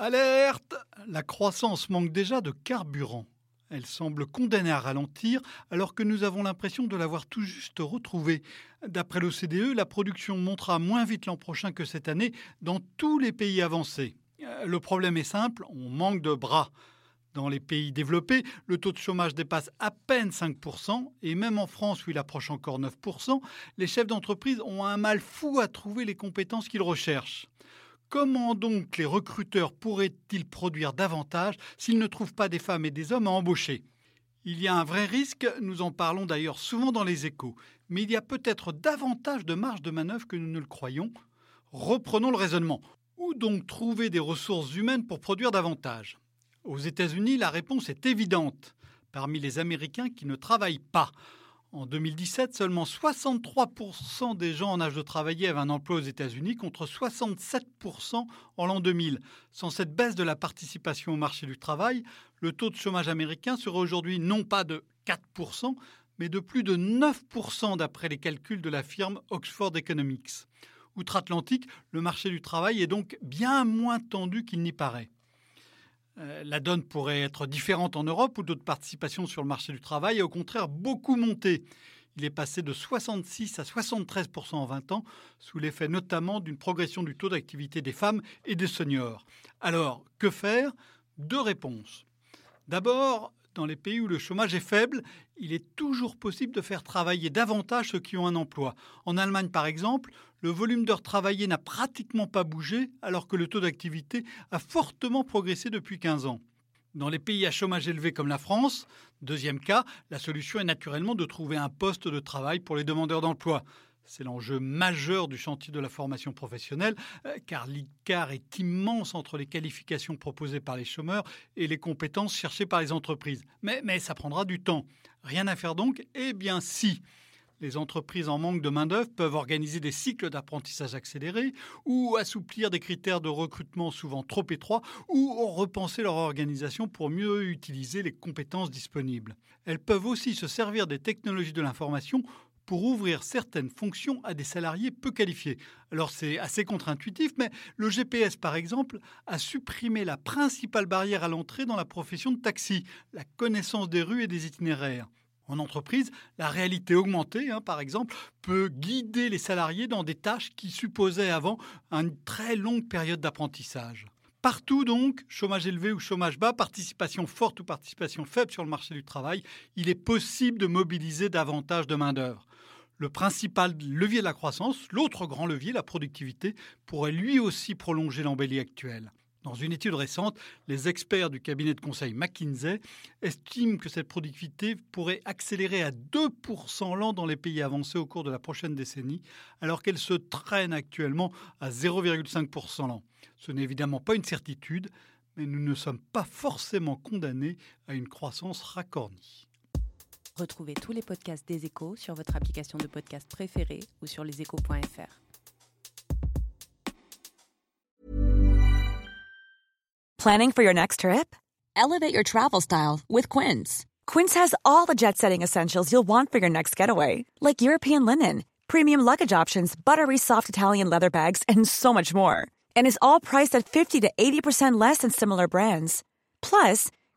Alerte La croissance manque déjà de carburant. Elle semble condamnée à ralentir alors que nous avons l'impression de l'avoir tout juste retrouvée. D'après l'OCDE, la production montera moins vite l'an prochain que cette année dans tous les pays avancés. Euh, le problème est simple, on manque de bras. Dans les pays développés, le taux de chômage dépasse à peine 5%, et même en France où il approche encore 9%, les chefs d'entreprise ont un mal fou à trouver les compétences qu'ils recherchent. Comment donc les recruteurs pourraient-ils produire davantage s'ils ne trouvent pas des femmes et des hommes à embaucher? Il y a un vrai risque, nous en parlons d'ailleurs souvent dans les échos, mais il y a peut-être davantage de marge de manœuvre que nous ne le croyons. Reprenons le raisonnement. Où donc trouver des ressources humaines pour produire davantage? Aux États-Unis, la réponse est évidente. Parmi les Américains qui ne travaillent pas, en 2017, seulement 63% des gens en âge de travailler avaient un emploi aux États-Unis contre 67% en l'an 2000. Sans cette baisse de la participation au marché du travail, le taux de chômage américain serait aujourd'hui non pas de 4%, mais de plus de 9% d'après les calculs de la firme Oxford Economics. Outre-Atlantique, le marché du travail est donc bien moins tendu qu'il n'y paraît. Euh, la donne pourrait être différente en Europe où d'autres participations sur le marché du travail a au contraire beaucoup monté. Il est passé de 66 à 73% en 20 ans, sous l'effet notamment d'une progression du taux d'activité des femmes et des seniors. Alors, que faire? Deux réponses. D'abord, dans les pays où le chômage est faible, il est toujours possible de faire travailler davantage ceux qui ont un emploi. En Allemagne, par exemple, le volume d'heures travaillées n'a pratiquement pas bougé, alors que le taux d'activité a fortement progressé depuis 15 ans. Dans les pays à chômage élevé comme la France, deuxième cas, la solution est naturellement de trouver un poste de travail pour les demandeurs d'emploi. C'est l'enjeu majeur du chantier de la formation professionnelle, euh, car l'écart est immense entre les qualifications proposées par les chômeurs et les compétences cherchées par les entreprises. Mais, mais ça prendra du temps. Rien à faire donc Eh bien si les entreprises en manque de main-d'œuvre peuvent organiser des cycles d'apprentissage accélérés ou assouplir des critères de recrutement souvent trop étroits ou repenser leur organisation pour mieux utiliser les compétences disponibles. Elles peuvent aussi se servir des technologies de l'information pour ouvrir certaines fonctions à des salariés peu qualifiés. Alors c'est assez contre-intuitif, mais le GPS, par exemple, a supprimé la principale barrière à l'entrée dans la profession de taxi, la connaissance des rues et des itinéraires. En entreprise, la réalité augmentée, hein, par exemple, peut guider les salariés dans des tâches qui supposaient avant une très longue période d'apprentissage. Partout donc, chômage élevé ou chômage bas, participation forte ou participation faible sur le marché du travail, il est possible de mobiliser davantage de main-d'œuvre. Le principal levier de la croissance, l'autre grand levier, la productivité, pourrait lui aussi prolonger l'embellie actuelle. Dans une étude récente, les experts du cabinet de conseil McKinsey estiment que cette productivité pourrait accélérer à 2% l'an dans les pays avancés au cours de la prochaine décennie, alors qu'elle se traîne actuellement à 0,5% l'an. Ce n'est évidemment pas une certitude, mais nous ne sommes pas forcément condamnés à une croissance racornie. Retrouvez tous les podcasts des échos sur votre application de podcast préférée ou sur leséchos.fr. Planning for your next trip? Elevate your travel style with Quince. Quince has all the jet setting essentials you'll want for your next getaway, like European linen, premium luggage options, buttery soft Italian leather bags, and so much more. And is all priced at 50 to 80% less than similar brands. Plus,